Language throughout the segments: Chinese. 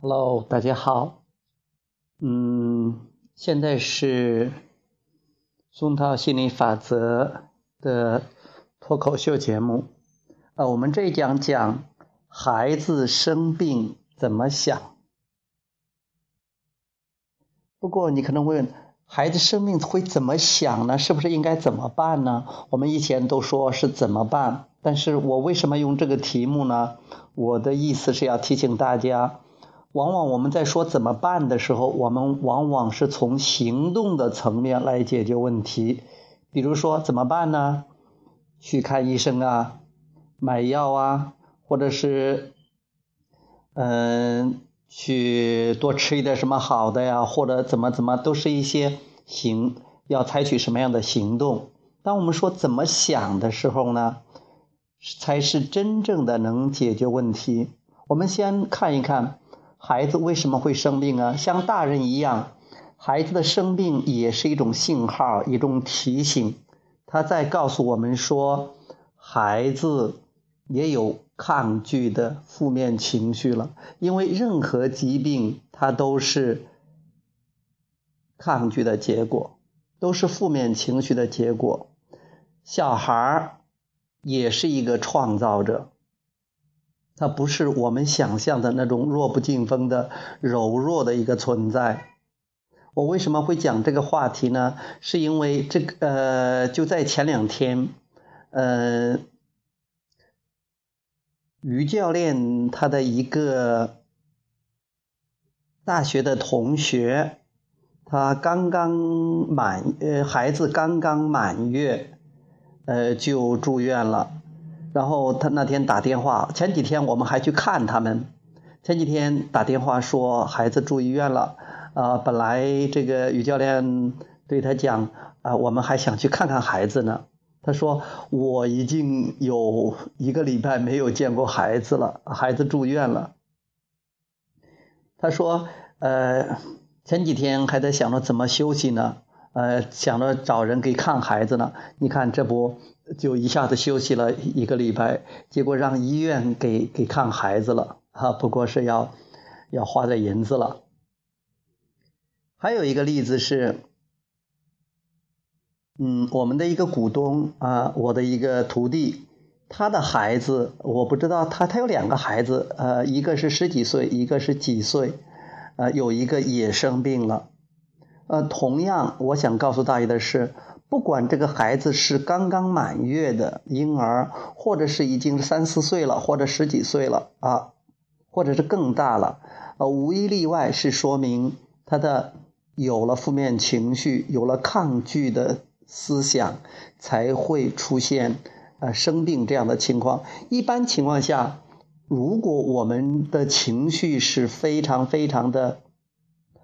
Hello，大家好。嗯，现在是松涛心理法则的脱口秀节目。呃，我们这一讲讲孩子生病怎么想。不过你可能问，孩子生病会怎么想呢？是不是应该怎么办呢？我们以前都说是怎么办，但是我为什么用这个题目呢？我的意思是要提醒大家。往往我们在说怎么办的时候，我们往往是从行动的层面来解决问题。比如说怎么办呢？去看医生啊，买药啊，或者是嗯，去多吃一点什么好的呀，或者怎么怎么，都是一些行要采取什么样的行动。当我们说怎么想的时候呢，才是真正的能解决问题。我们先看一看。孩子为什么会生病啊？像大人一样，孩子的生病也是一种信号，一种提醒，他在告诉我们说，孩子也有抗拒的负面情绪了。因为任何疾病，它都是抗拒的结果，都是负面情绪的结果。小孩儿也是一个创造者。它不是我们想象的那种弱不禁风的柔弱的一个存在。我为什么会讲这个话题呢？是因为这个呃，就在前两天，呃，于教练他的一个大学的同学，他刚刚满呃，孩子刚刚满月，呃，就住院了。然后他那天打电话，前几天我们还去看他们。前几天打电话说孩子住医院了，啊，本来这个于教练对他讲，啊，我们还想去看看孩子呢。他说我已经有一个礼拜没有见过孩子了，孩子住院了。他说，呃，前几天还在想着怎么休息呢，呃，想着找人给看孩子呢。你看这不。就一下子休息了一个礼拜，结果让医院给给看孩子了啊！不过是要要花点银子了。还有一个例子是，嗯，我们的一个股东啊，我的一个徒弟，他的孩子，我不知道他他有两个孩子，呃，一个是十几岁，一个是几岁，呃，有一个也生病了。呃，同样，我想告诉大家的是。不管这个孩子是刚刚满月的婴儿，或者是已经三四岁了，或者十几岁了啊，或者是更大了，呃，无一例外是说明他的有了负面情绪，有了抗拒的思想，才会出现呃生病这样的情况。一般情况下，如果我们的情绪是非常非常的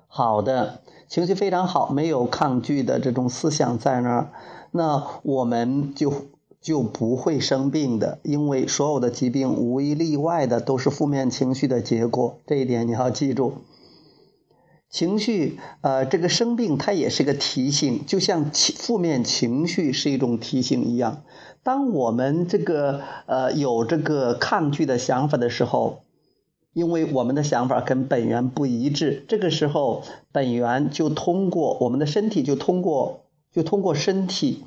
好的。情绪非常好，没有抗拒的这种思想在那儿，那我们就就不会生病的，因为所有的疾病无一例外的都是负面情绪的结果，这一点你要记住。情绪，呃，这个生病它也是个提醒，就像负面情绪是一种提醒一样。当我们这个呃有这个抗拒的想法的时候。因为我们的想法跟本源不一致，这个时候本源就通过我们的身体，就通过就通过身体，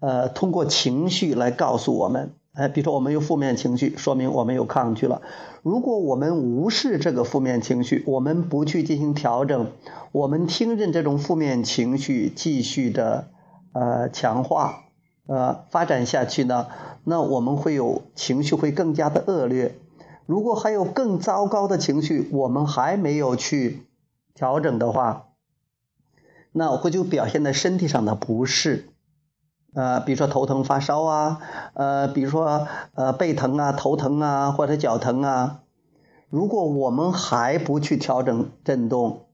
呃，通过情绪来告诉我们，哎，比如说我们有负面情绪，说明我们有抗拒了。如果我们无视这个负面情绪，我们不去进行调整，我们听任这种负面情绪继续的呃强化呃发展下去呢，那我们会有情绪会更加的恶劣。如果还有更糟糕的情绪，我们还没有去调整的话，那会就表现在身体上的不适，呃，比如说头疼发烧啊，呃，比如说呃背疼啊、头疼啊或者脚疼啊。如果我们还不去调整振动，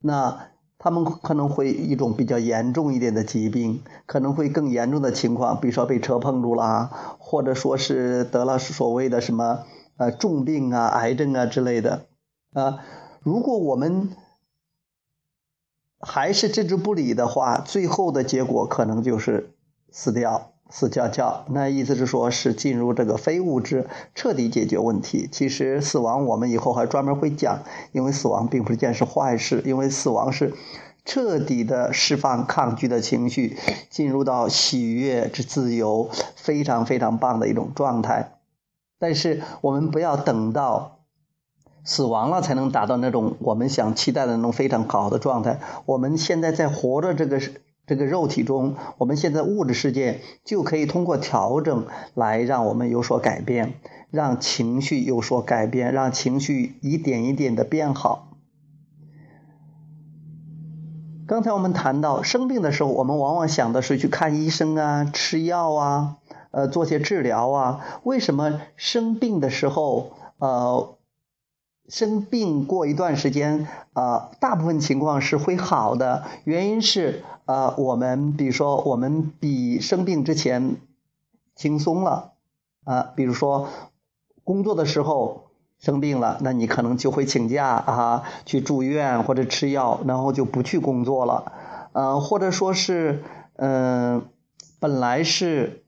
那他们可能会一种比较严重一点的疾病，可能会更严重的情况，比如说被车碰住了，或者说是得了所谓的什么。呃，重病啊，癌症啊之类的，啊，如果我们还是置之不理的话，最后的结果可能就是死掉，死翘翘，那意思是说，是进入这个非物质，彻底解决问题。其实死亡我们以后还专门会讲，因为死亡并不是件是坏事，因为死亡是彻底的释放抗拒的情绪，进入到喜悦之自由，非常非常棒的一种状态。但是我们不要等到死亡了才能达到那种我们想期待的那种非常好的状态。我们现在在活着这个。这个肉体中，我们现在物质世界就可以通过调整来让我们有所改变，让情绪有所改变，让情绪一点一点的变好。刚才我们谈到生病的时候，我们往往想的是去看医生啊、吃药啊、呃做些治疗啊。为什么生病的时候，呃？生病过一段时间，呃，大部分情况是会好的。原因是，呃，我们比如说，我们比生病之前轻松了，啊，比如说工作的时候生病了，那你可能就会请假啊，去住院或者吃药，然后就不去工作了，呃，或者说是，嗯，本来是。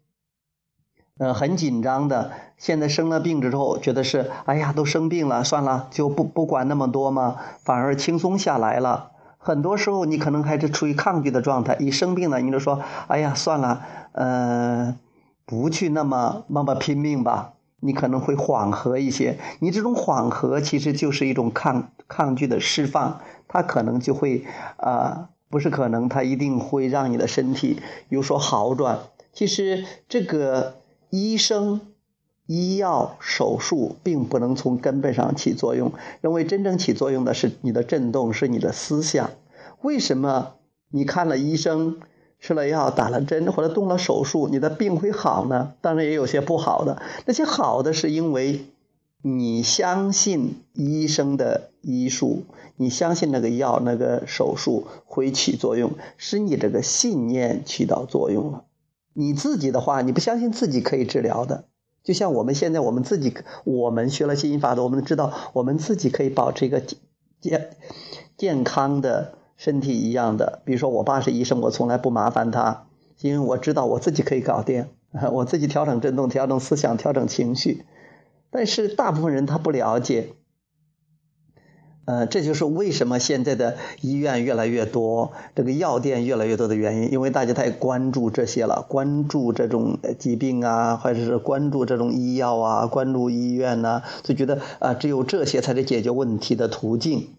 呃，很紧张的。现在生了病之后，觉得是，哎呀，都生病了，算了，就不不管那么多嘛，反而轻松下来了。很多时候，你可能还是处于抗拒的状态。一生病了，你就说，哎呀，算了，呃，不去那么那么拼命吧。你可能会缓和一些。你这种缓和其实就是一种抗抗拒的释放，它可能就会啊，不是可能，它一定会让你的身体有所好转。其实这个。医生、医药、手术并不能从根本上起作用，认为真正起作用的是你的震动，是你的思想。为什么你看了医生、吃了药、打了针或者动了手术，你的病会好呢？当然也有些不好的，那些好的是因为你相信医生的医术，你相信那个药、那个手术会起作用，是你这个信念起到作用了。你自己的话，你不相信自己可以治疗的，就像我们现在我们自己，我们学了吸引法则，我们知道我们自己可以保持一个健健康的身体一样的。比如说，我爸是医生，我从来不麻烦他，因为我知道我自己可以搞定，我自己调整振动、调整思想、调整情绪。但是大部分人他不了解。呃，这就是为什么现在的医院越来越多，这个药店越来越多的原因，因为大家太关注这些了，关注这种疾病啊，或者是关注这种医药啊，关注医院呐，就觉得啊，只有这些才是解决问题的途径。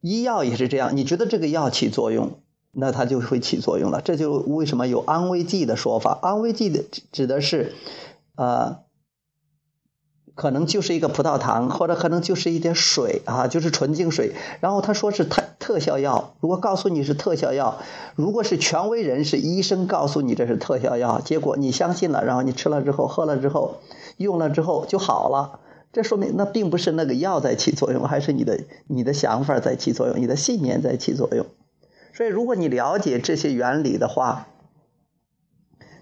医药也是这样，你觉得这个药起作用，那它就会起作用了。这就为什么有安慰剂的说法，安慰剂的指的是，呃。可能就是一个葡萄糖，或者可能就是一点水啊，就是纯净水。然后他说是特特效药，如果告诉你是特效药，如果是权威人士、医生告诉你这是特效药，结果你相信了，然后你吃了之后、喝了之后、用了之后就好了，这说明那并不是那个药在起作用，还是你的你的想法在起作用，你的信念在起作用。所以，如果你了解这些原理的话，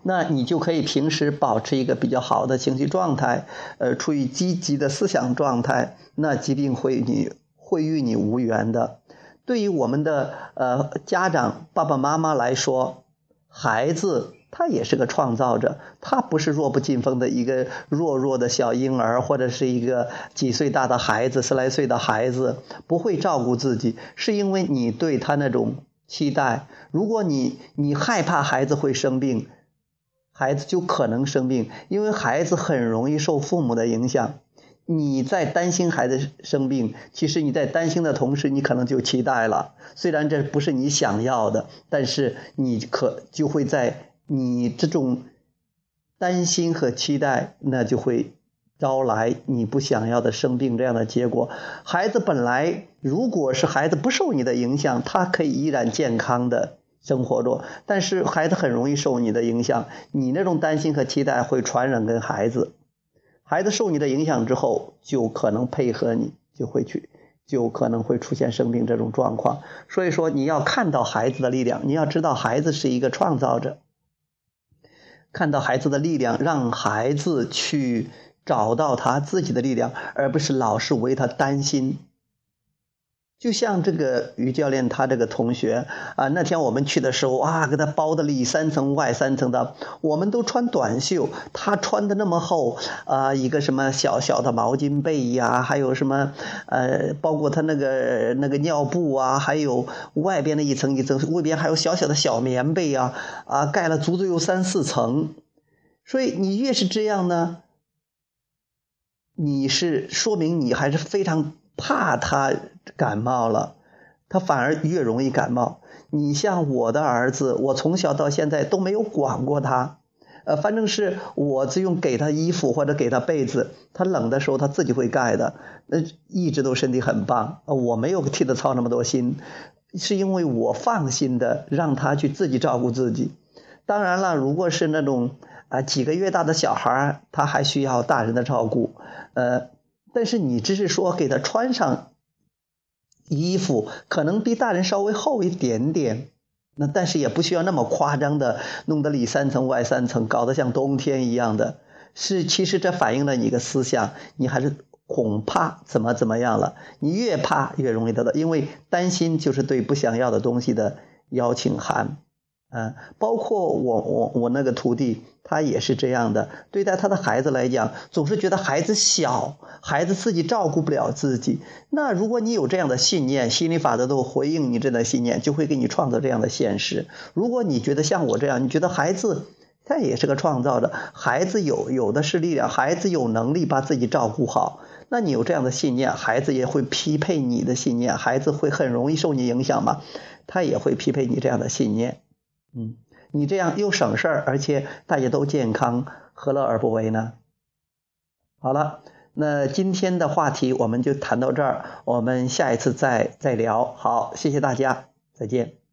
那你就可以平时保持一个比较好的情绪状态，呃，处于积极的思想状态，那疾病会你会与你无缘的。对于我们的呃家长爸爸妈妈来说，孩子他也是个创造者，他不是弱不禁风的一个弱弱的小婴儿，或者是一个几岁大的孩子，十来岁的孩子不会照顾自己，是因为你对他那种期待。如果你你害怕孩子会生病。孩子就可能生病，因为孩子很容易受父母的影响。你在担心孩子生病，其实你在担心的同时，你可能就期待了。虽然这不是你想要的，但是你可就会在你这种担心和期待，那就会招来你不想要的生病这样的结果。孩子本来如果是孩子不受你的影响，他可以依然健康的。生活着，但是孩子很容易受你的影响，你那种担心和期待会传染给孩子，孩子受你的影响之后，就可能配合你，就会去，就可能会出现生病这种状况。所以说，你要看到孩子的力量，你要知道孩子是一个创造者，看到孩子的力量，让孩子去找到他自己的力量，而不是老是为他担心。就像这个于教练他这个同学啊，那天我们去的时候啊，给他包的里三层外三层的，我们都穿短袖，他穿的那么厚啊，一个什么小小的毛巾被呀，还有什么呃，包括他那个那个尿布啊，还有外边的一层一层，外边还有小小的小棉被呀，啊，盖了足足有三四层，所以你越是这样呢，你是说明你还是非常。怕他感冒了，他反而越容易感冒。你像我的儿子，我从小到现在都没有管过他，呃，反正是我只用给他衣服或者给他被子，他冷的时候他自己会盖的，那一直都身体很棒。我没有替他操那么多心，是因为我放心的让他去自己照顾自己。当然了，如果是那种啊几个月大的小孩，他还需要大人的照顾，呃。但是你只是说给他穿上衣服，可能比大人稍微厚一点点，那但是也不需要那么夸张的弄得里三层外三层，搞得像冬天一样的。是，其实这反映了你个思想，你还是恐怕怎么怎么样了。你越怕越容易得到，因为担心就是对不想要的东西的邀请函。嗯，包括我我我那个徒弟，他也是这样的。对待他的孩子来讲，总是觉得孩子小，孩子自己照顾不了自己。那如果你有这样的信念，心理法则都回应你这样的信念，就会给你创造这样的现实。如果你觉得像我这样，你觉得孩子他也是个创造的，孩子有有的是力量，孩子有能力把自己照顾好，那你有这样的信念，孩子也会匹配你的信念，孩子会很容易受你影响嘛？他也会匹配你这样的信念。嗯，你这样又省事儿，而且大家都健康，何乐而不为呢？好了，那今天的话题我们就谈到这儿，我们下一次再再聊。好，谢谢大家，再见。